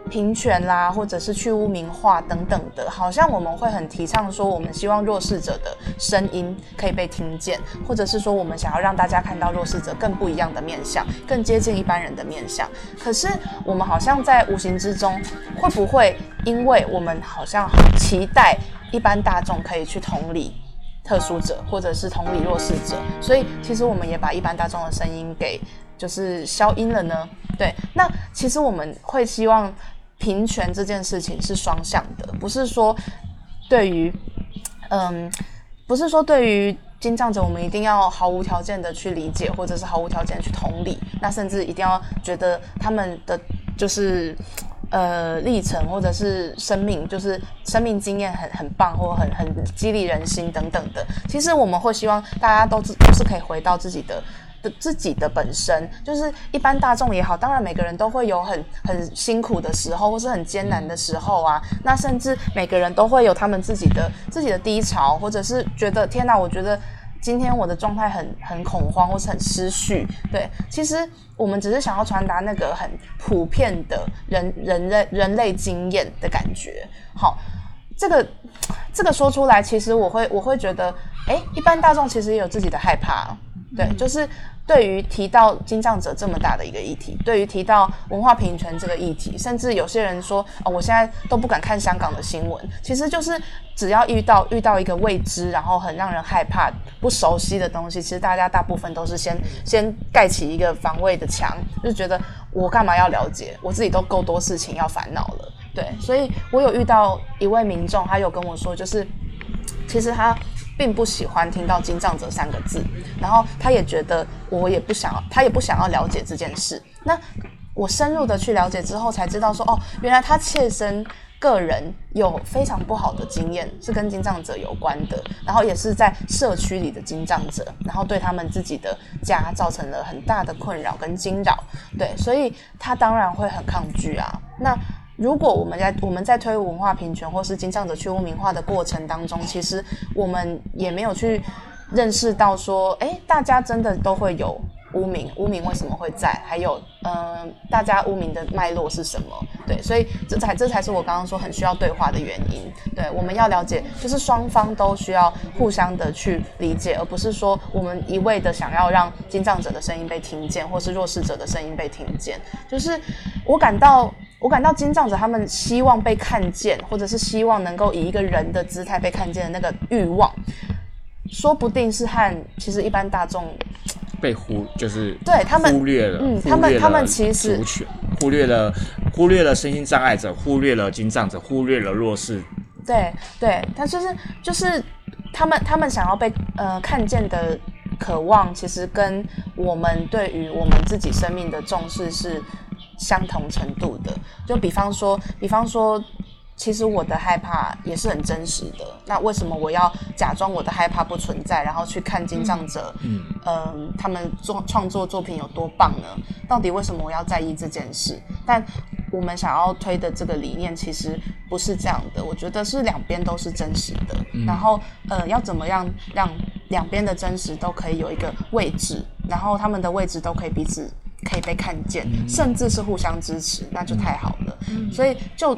平权啦，或者是去污名化等等的，好像我们会很提倡说，我们希望弱势者的声音可以被听见，或者是说，我们想要让大家看到弱势者更不一样的面相，更接近一般人的面相。可是，我们好像在无形之中，会不会因为我们好像很期待一般大众可以去同理特殊者，或者是同理弱势者，所以其实我们也把一般大众的声音给就是消音了呢？对，那其实我们会希望。平权这件事情是双向的，不是说对于，嗯，不是说对于金藏者，我们一定要毫无条件的去理解，或者是毫无条件去同理，那甚至一定要觉得他们的就是呃历程或者是生命，就是生命经验很很棒，或很很激励人心等等的。其实我们会希望大家都是都是可以回到自己的。自己的本身就是一般大众也好，当然每个人都会有很很辛苦的时候，或是很艰难的时候啊。那甚至每个人都会有他们自己的自己的低潮，或者是觉得天哪，我觉得今天我的状态很很恐慌，或是很失序。对，其实我们只是想要传达那个很普遍的人人类人类经验的感觉。好，这个这个说出来，其实我会我会觉得，哎，一般大众其实也有自己的害怕。对，就是对于提到金藏者这么大的一个议题，对于提到文化平权这个议题，甚至有些人说，哦，我现在都不敢看香港的新闻。其实就是只要遇到遇到一个未知，然后很让人害怕、不熟悉的东西，其实大家大部分都是先先盖起一个防卫的墙，就觉得我干嘛要了解？我自己都够多事情要烦恼了。对，所以我有遇到一位民众，他有跟我说，就是其实他。并不喜欢听到“金藏者”三个字，然后他也觉得我也不想，他也不想要了解这件事。那我深入的去了解之后，才知道说，哦，原来他切身个人有非常不好的经验，是跟金藏者有关的，然后也是在社区里的金藏者，然后对他们自己的家造成了很大的困扰跟惊扰。对，所以他当然会很抗拒啊。那如果我们在我们在推文化平权或是金藏者去污名化的过程当中，其实我们也没有去认识到说，哎，大家真的都会有污名，污名为什么会在？还有，嗯，大家污名的脉络是什么？对，所以这才这才是我刚刚说很需要对话的原因。对，我们要了解，就是双方都需要互相的去理解，而不是说我们一味的想要让金藏者的声音被听见，或是弱势者的声音被听见。就是我感到。我感到金藏者他们希望被看见，或者是希望能够以一个人的姿态被看见的那个欲望，说不定是和其实一般大众被忽就是对他们忽略了，嗯，他们他们其实忽略了忽略了身心障碍者，忽略了金藏者，忽略了弱势。对对，他就是就是他们他们想要被呃看见的渴望，其实跟我们对于我们自己生命的重视是。相同程度的，就比方说，比方说，其实我的害怕也是很真实的。那为什么我要假装我的害怕不存在，然后去看金藏者，嗯，嗯，他们做创作作品有多棒呢？到底为什么我要在意这件事？但我们想要推的这个理念其实不是这样的。我觉得是两边都是真实的，然后，呃，要怎么样让两边的真实都可以有一个位置，然后他们的位置都可以彼此。可以被看见，甚至是互相支持，那就太好了。所以就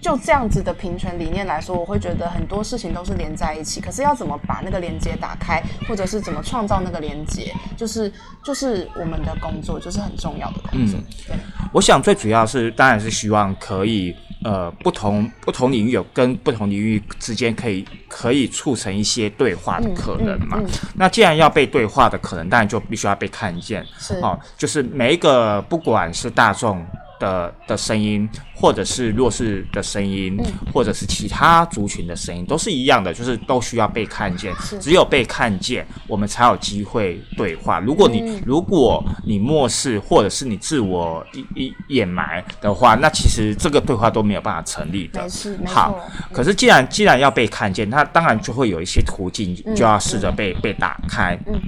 就这样子的平权理念来说，我会觉得很多事情都是连在一起。可是要怎么把那个连接打开，或者是怎么创造那个连接，就是就是我们的工作，就是很重要的工作。对，我想最主要是，当然是希望可以。呃，不同不同领域有跟不同领域之间可以可以促成一些对话的可能嘛？那既然要被对话的可能，当然就必须要被看见。是哦，就是每一个不管是大众。的的声音，或者是弱势的声音，或者是其他族群的声音，都是一样的，就是都需要被看见。只有被看见，我们才有机会对话。如果你如果你漠视，或者是你自我一一掩埋的话，那其实这个对话都没有办法成立的。好，可是既然既然要被看见，那当然就会有一些途径，就要试着被被打开。嗯，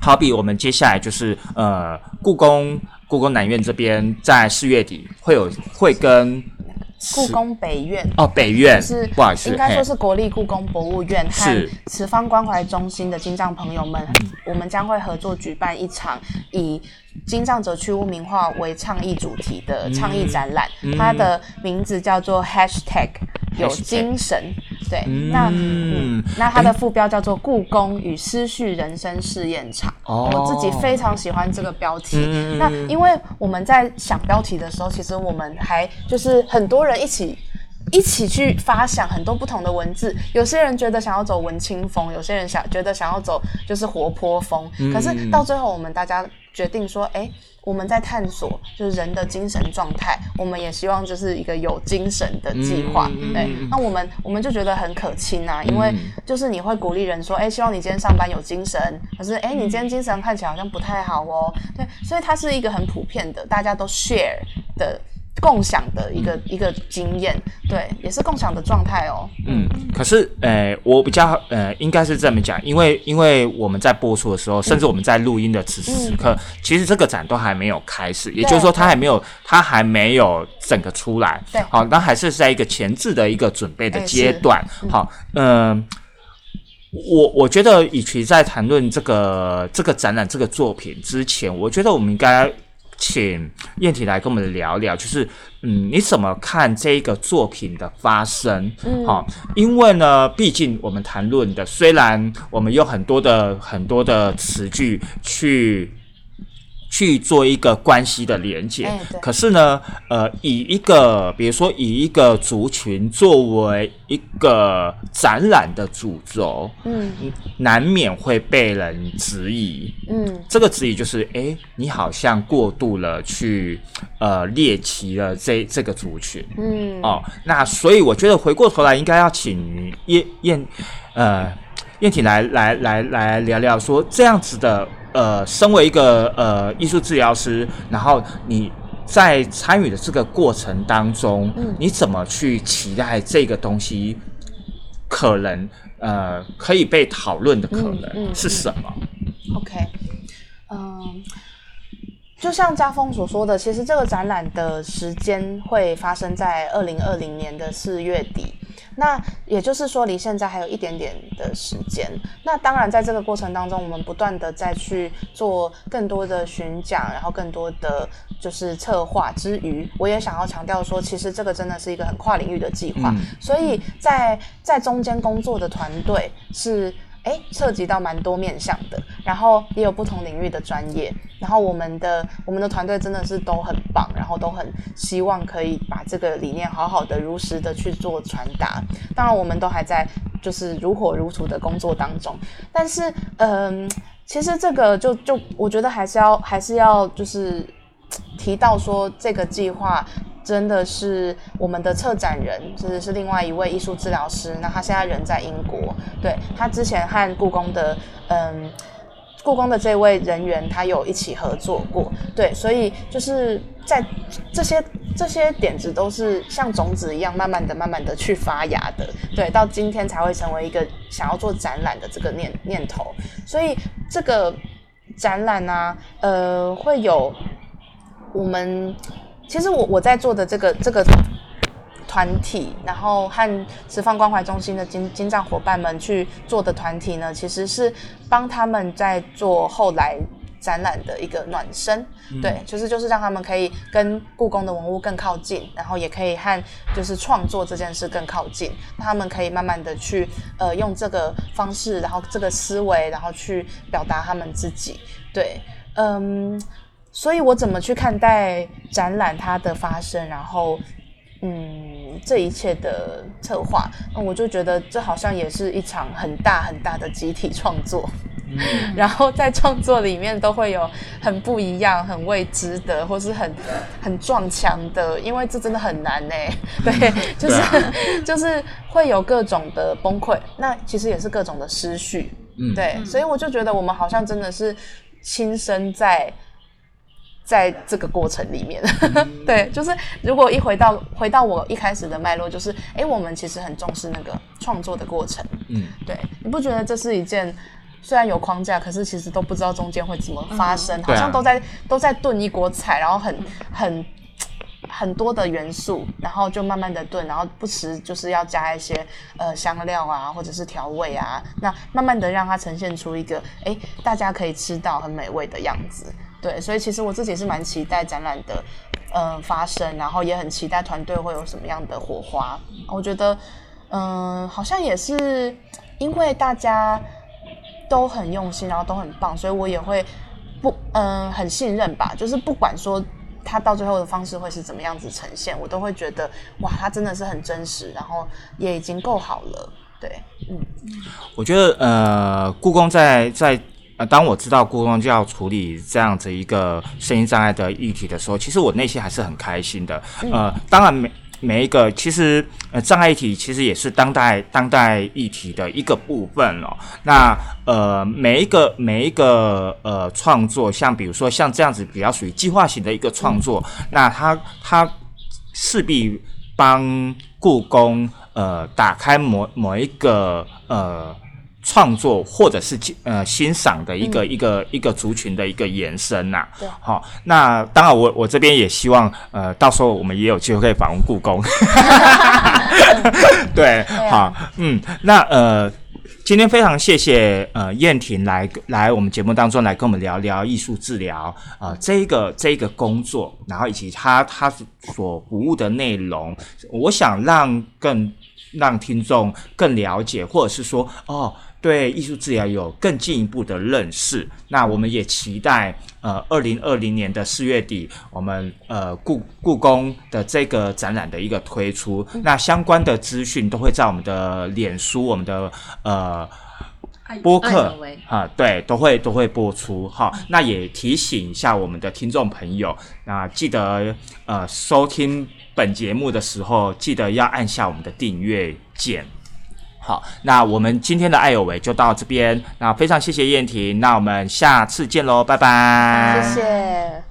好比我们接下来就是呃，故宫。故宫南院这边在四月底会有会跟故宫北院。哦北院是不好意思，应该说是国立故宫博物院和慈方关怀中心的金藏朋友们，我们将会合作举办一场以金藏者去污名化为倡议主题的倡议展览，它的名字叫做 Hashtag 有精神。对，那嗯，那它的副标叫做《故宫与思绪人生试验场》。哦，我自己非常喜欢这个标题。那因为我们在想标题的时候，其实我们还就是很多人一起一起去发想很多不同的文字。有些人觉得想要走文青风，有些人想觉得想要走就是活泼风。可是到最后，我们大家决定说，哎。我们在探索就是人的精神状态，我们也希望就是一个有精神的计划。对，那我们我们就觉得很可亲啊，因为就是你会鼓励人说，哎，希望你今天上班有精神，可是哎，你今天精神看起来好像不太好哦。对，所以它是一个很普遍的，大家都 share 的。共享的一个一个经验，对，也是共享的状态哦。嗯，可是，呃，我比较，呃，应该是这么讲，因为，因为我们在播出的时候，甚至我们在录音的此时此刻，其实这个展都还没有开始，也就是说，它还没有，它还没有整个出来。对，好，那还是在一个前置的一个准备的阶段。好，嗯，我我觉得，与其在谈论这个这个展览这个作品之前，我觉得我们应该。请燕婷来跟我们聊聊，就是嗯，你怎么看这个作品的发生？好，因为呢，毕竟我们谈论的，虽然我们有很多的很多的词句去。去做一个关系的连接，可是呢，呃，以一个比如说以一个族群作为一个展览的主轴，嗯，难免会被人质疑，嗯，这个质疑就是，哎，你好像过度了去呃猎奇了这这个族群，嗯，哦，那所以我觉得回过头来应该要请燕燕呃燕婷来来来来聊聊说这样子的。呃，身为一个呃艺术治疗师，然后你在参与的这个过程当中，你怎么去期待这个东西可能呃可以被讨论的可能是什么？OK，嗯。就像家峰所说的，其实这个展览的时间会发生在二零二零年的四月底。那也就是说，离现在还有一点点的时间。那当然，在这个过程当中，我们不断的再去做更多的巡讲，然后更多的就是策划之余，我也想要强调说，其实这个真的是一个很跨领域的计划。所以在在中间工作的团队是。哎，涉及到蛮多面向的，然后也有不同领域的专业，然后我们的我们的团队真的是都很棒，然后都很希望可以把这个理念好好的如实的去做传达。当然，我们都还在就是如火如荼的工作当中，但是嗯，其实这个就就我觉得还是要还是要就是提到说这个计划。真的是我们的策展人，甚至是另外一位艺术治疗师。那他现在人在英国，对他之前和故宫的嗯，故宫的这位人员，他有一起合作过。对，所以就是在这些这些点子都是像种子一样，慢慢的、慢慢的去发芽的。对，到今天才会成为一个想要做展览的这个念念头。所以这个展览呢，呃，会有我们。其实我我在做的这个这个团体，然后和慈放关怀中心的金金藏伙伴们去做的团体呢，其实是帮他们在做后来展览的一个暖身，对，就是就是让他们可以跟故宫的文物更靠近，然后也可以和就是创作这件事更靠近，他们可以慢慢的去呃用这个方式，然后这个思维，然后去表达他们自己，对，嗯。所以，我怎么去看待展览它的发生？然后，嗯，这一切的策划，那我就觉得这好像也是一场很大很大的集体创作。然后在创作里面都会有很不一样、很未知的，或是很很撞墙的，因为这真的很难 呢。对，就是就是会有各种的崩溃，那其实也是各种的失序。嗯，对，所以我就觉得我们好像真的是亲身在。在这个过程里面，对，就是如果一回到回到我一开始的脉络，就是哎，我们其实很重视那个创作的过程，嗯，对，你不觉得这是一件虽然有框架，可是其实都不知道中间会怎么发生，好像都在都在炖一锅菜，然后很很很多的元素，然后就慢慢的炖，然后不时就是要加一些呃香料啊，或者是调味啊，那慢慢的让它呈现出一个哎大家可以吃到很美味的样子。对，所以其实我自己是蛮期待展览的，嗯，发生，然后也很期待团队会有什么样的火花。我觉得，嗯，好像也是因为大家都很用心，然后都很棒，所以我也会不，嗯，很信任吧。就是不管说他到最后的方式会是怎么样子呈现，我都会觉得，哇，他真的是很真实，然后也已经够好了。对，嗯，我觉得，呃，故宫在在。呃，当我知道故宫就要处理这样子一个声音障碍的议题的时候，其实我内心还是很开心的。呃，当然每每一个其实呃障碍议题其实也是当代当代议题的一个部分了。那呃每一个每一个呃创作，像比如说像这样子比较属于计划型的一个创作，那它它势必帮故宫呃打开某某一个呃。创作或者是呃欣赏的一个一个一个族群的一个延伸呐。对。好，那当然我我这边也希望呃到时候我们也有机会可以访问故宫。对。好，嗯，那呃今天非常谢谢呃燕婷来来我们节目当中来跟我们聊聊艺术治疗啊这一个这一个工作，然后以及他他所服务的内容，我想让更让听众更了解，或者是说哦。对艺术治疗有更进一步的认识，那我们也期待呃，二零二零年的四月底，我们呃故故宫的这个展览的一个推出，那相关的资讯都会在我们的脸书、我们的呃播客啊，对，都会都会播出哈。那也提醒一下我们的听众朋友，那记得呃收听本节目的时候，记得要按下我们的订阅键。好，那我们今天的爱有为就到这边。那非常谢谢燕婷，那我们下次见喽，拜拜。谢谢。